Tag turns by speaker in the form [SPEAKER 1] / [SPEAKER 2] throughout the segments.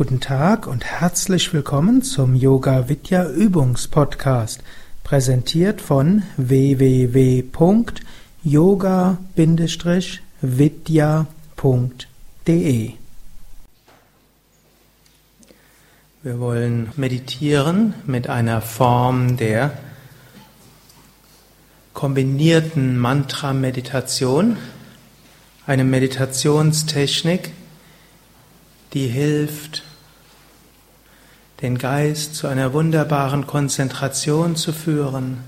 [SPEAKER 1] Guten Tag und herzlich willkommen zum Yoga Vidya Übungspodcast, präsentiert von www.yoga-vidya.de. Wir wollen meditieren mit einer Form der kombinierten Mantra-Meditation, eine Meditationstechnik, die hilft, den Geist zu einer wunderbaren Konzentration zu führen,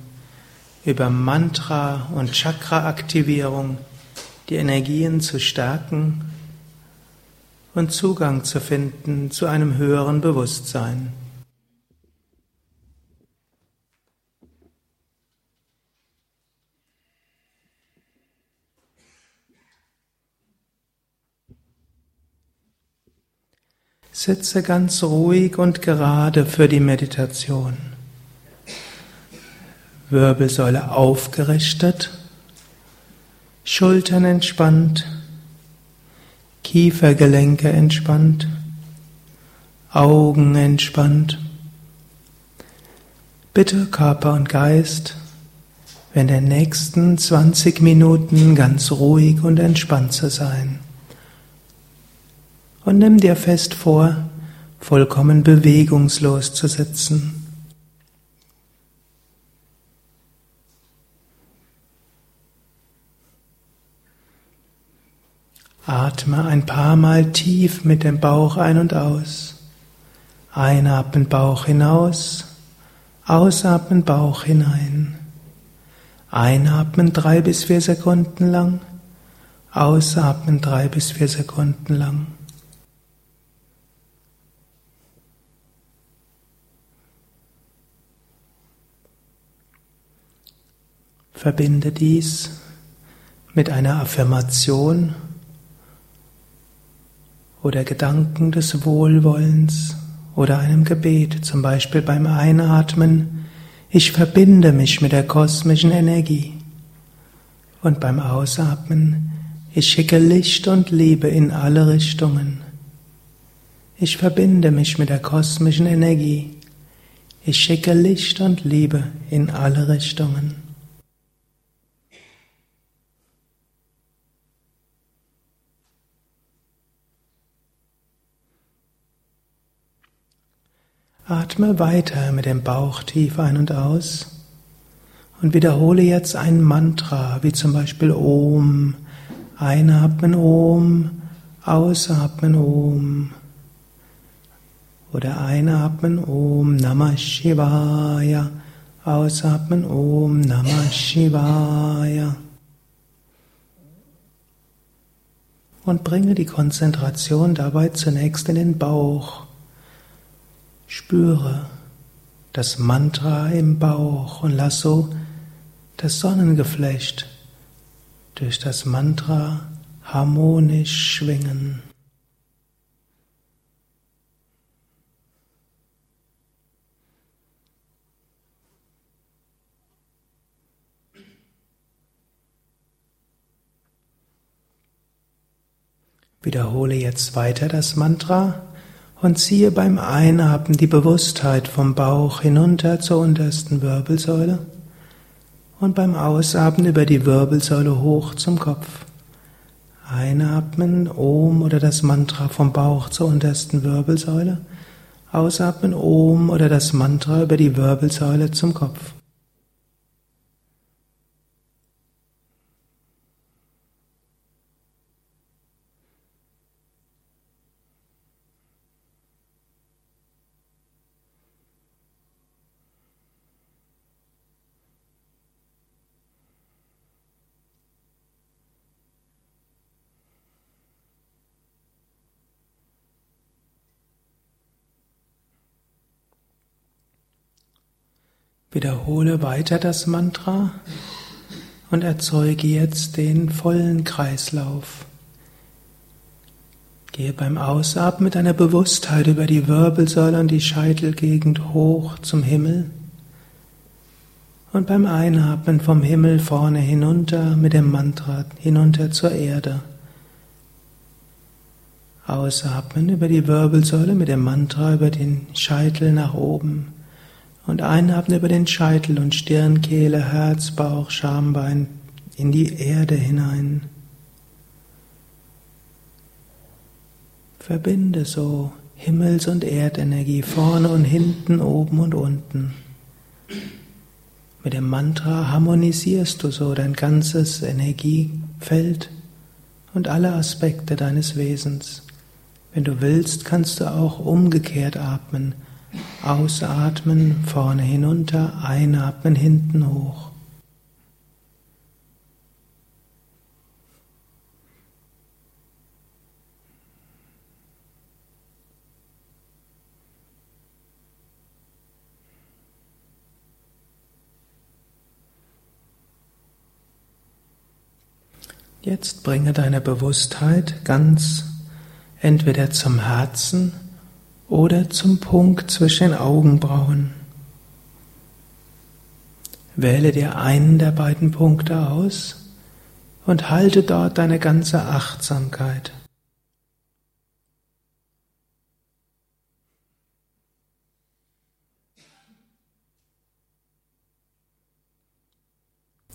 [SPEAKER 1] über Mantra und Chakra-Aktivierung die Energien zu stärken und Zugang zu finden zu einem höheren Bewusstsein. Sitze ganz ruhig und gerade für die Meditation. Wirbelsäule aufgerichtet, Schultern entspannt, Kiefergelenke entspannt, Augen entspannt. Bitte Körper und Geist, in den nächsten 20 Minuten ganz ruhig und entspannt zu sein und nimm dir fest vor, vollkommen bewegungslos zu sitzen. Atme ein paar Mal tief mit dem Bauch ein und aus. Einatmen Bauch hinaus, ausatmen Bauch hinein. Einatmen drei bis vier Sekunden lang, ausatmen drei bis vier Sekunden lang. Verbinde dies mit einer Affirmation oder Gedanken des Wohlwollens oder einem Gebet, zum Beispiel beim Einatmen, ich verbinde mich mit der kosmischen Energie. Und beim Ausatmen, ich schicke Licht und Liebe in alle Richtungen. Ich verbinde mich mit der kosmischen Energie. Ich schicke Licht und Liebe in alle Richtungen. Atme weiter mit dem Bauch tief ein und aus und wiederhole jetzt ein Mantra, wie zum Beispiel Om. Einatmen Om, ausatmen Om. Oder einatmen Om Namah Shivaya, ausatmen Om Namah Shivaya. Und bringe die Konzentration dabei zunächst in den Bauch. Spüre das Mantra im Bauch und lass so das Sonnengeflecht durch das Mantra harmonisch schwingen. Wiederhole jetzt weiter das Mantra und ziehe beim Einatmen die Bewusstheit vom Bauch hinunter zur untersten Wirbelsäule und beim Ausatmen über die Wirbelsäule hoch zum Kopf. Einatmen Om oder das Mantra vom Bauch zur untersten Wirbelsäule. Ausatmen Om oder das Mantra über die Wirbelsäule zum Kopf. Wiederhole weiter das Mantra und erzeuge jetzt den vollen Kreislauf. Gehe beim Ausatmen mit deiner Bewusstheit über die Wirbelsäule und die Scheitelgegend hoch zum Himmel und beim Einatmen vom Himmel vorne hinunter mit dem Mantra hinunter zur Erde. Ausatmen über die Wirbelsäule mit dem Mantra über den Scheitel nach oben. Und einatmen über den Scheitel und Stirn, Kehle, Herz, Bauch, Schambein in die Erde hinein. Verbinde so Himmels- und Erdenergie vorne und hinten, oben und unten. Mit dem Mantra harmonisierst du so dein ganzes Energiefeld und alle Aspekte deines Wesens. Wenn du willst, kannst du auch umgekehrt atmen. Ausatmen, vorne hinunter, einatmen, hinten hoch. Jetzt bringe deine Bewusstheit ganz entweder zum Herzen oder zum Punkt zwischen den Augenbrauen. Wähle dir einen der beiden Punkte aus und halte dort deine ganze Achtsamkeit.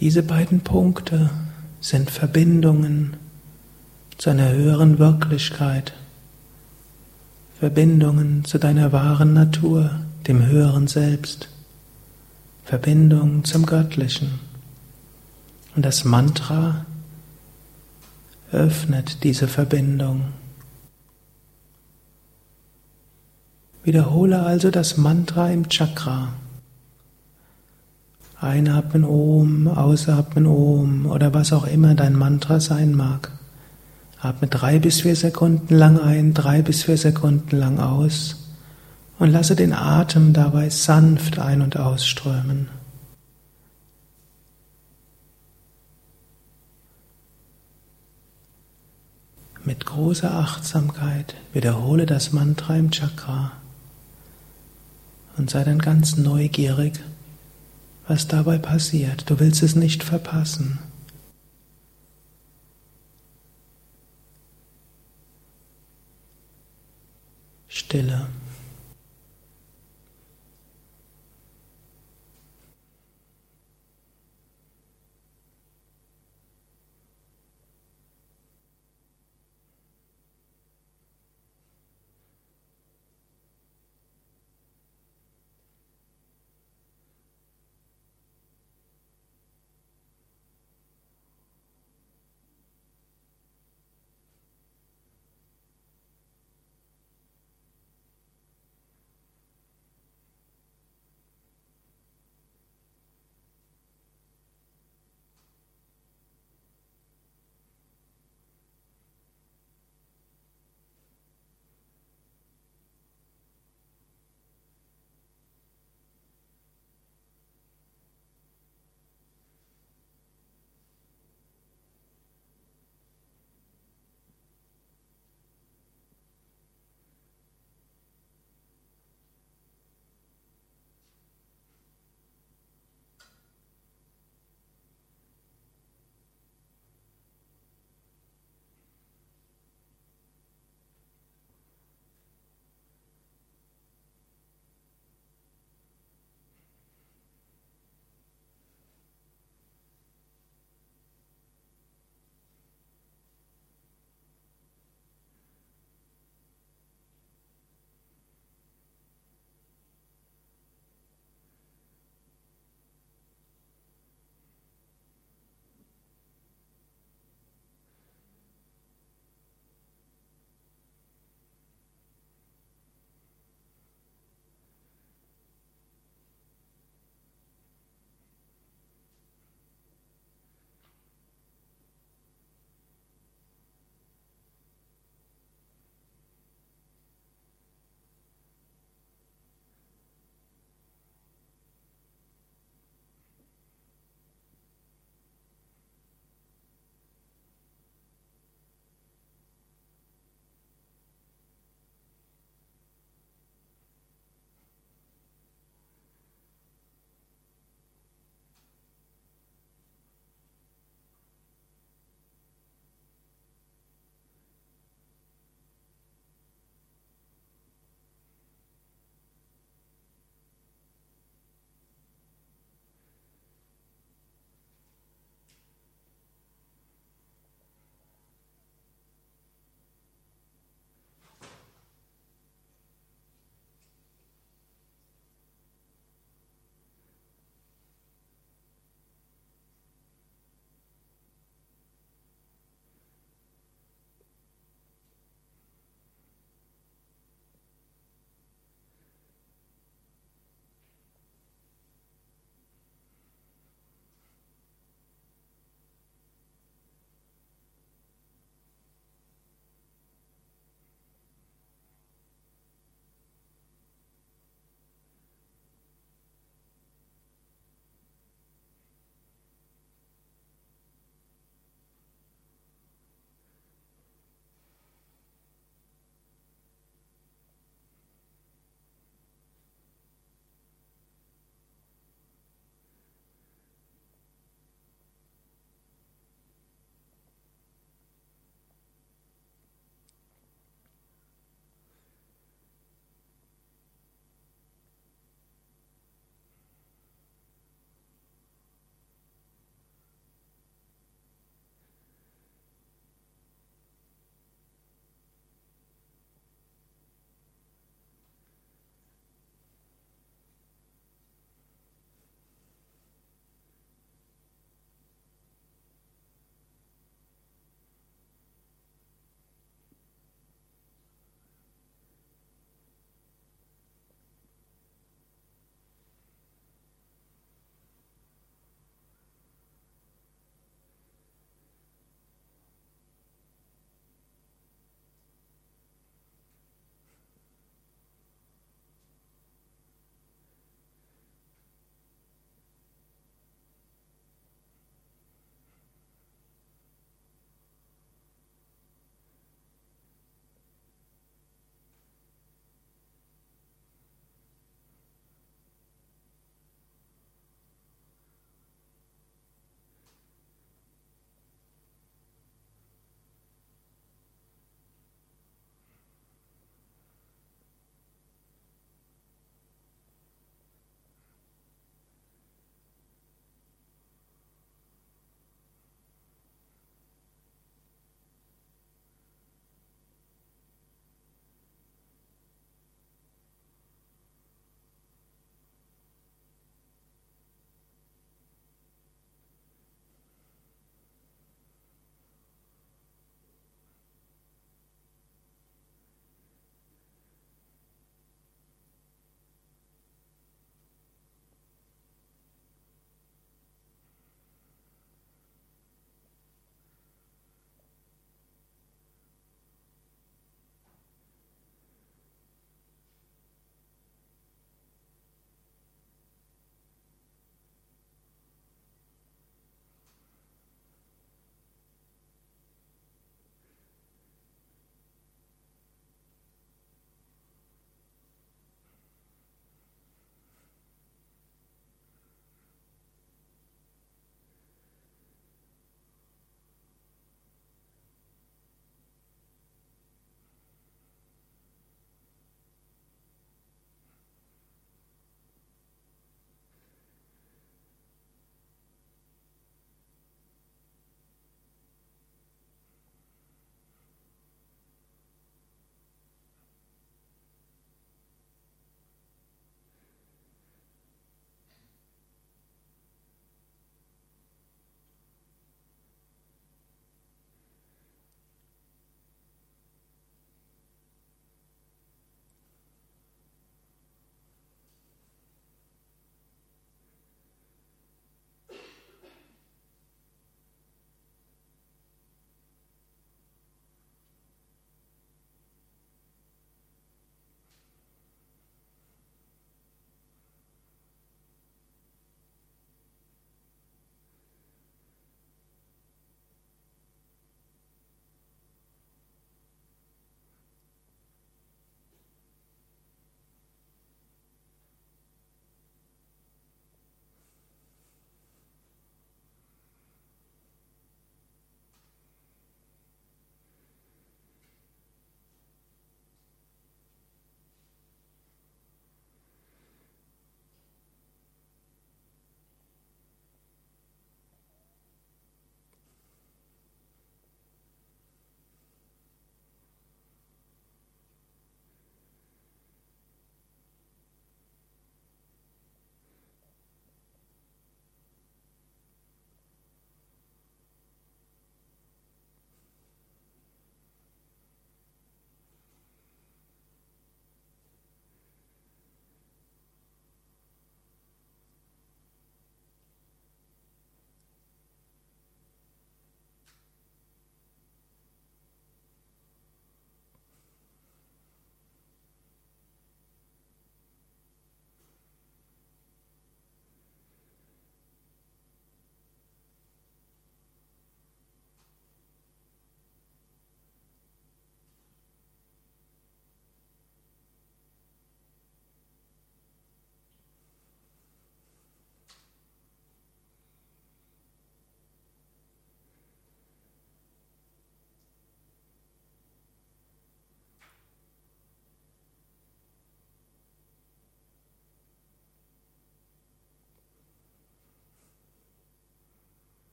[SPEAKER 1] Diese beiden Punkte sind Verbindungen zu einer höheren Wirklichkeit, Verbindungen zu deiner wahren Natur, dem höheren Selbst, Verbindung zum Göttlichen. Und das Mantra öffnet diese Verbindung. Wiederhole also das Mantra im Chakra. Einatmen Om, ausatmen Om oder was auch immer dein Mantra sein mag. Atme drei bis vier Sekunden lang ein, drei bis vier Sekunden lang aus und lasse den Atem dabei sanft ein- und ausströmen. Mit großer Achtsamkeit wiederhole das Mantra im Chakra und sei dann ganz neugierig was dabei passiert. Du willst es nicht verpassen. Stille.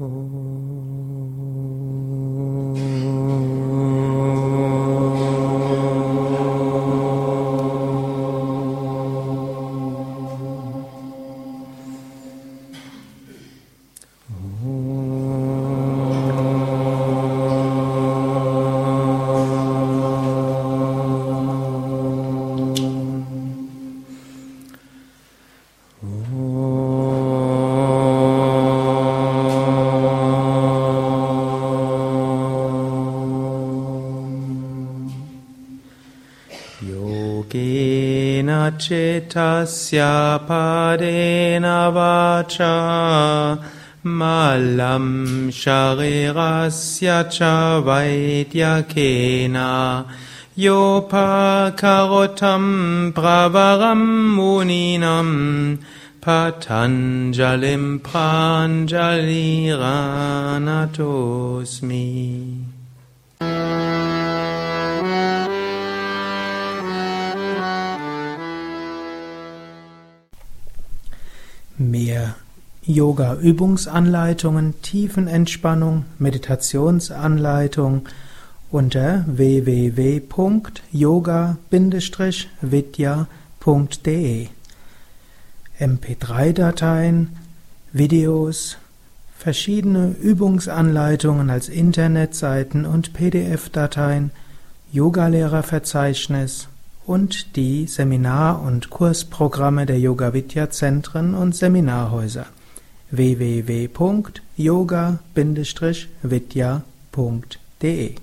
[SPEAKER 1] Oh. Cetasya padena vacha malam sharirasya cha vaidyakena yopakarotam pravaram muninam patanjalim pranjaliranatosmi Mehr Yoga-Übungsanleitungen, Tiefenentspannung, Meditationsanleitung unter www.yoga-vidya.de MP3-Dateien, Videos, verschiedene Übungsanleitungen als Internetseiten und PDF-Dateien, Yogalehrerverzeichnis und die Seminar- und Kursprogramme der Yoga Vidya Zentren und Seminarhäuser. www.yoga-vidya.de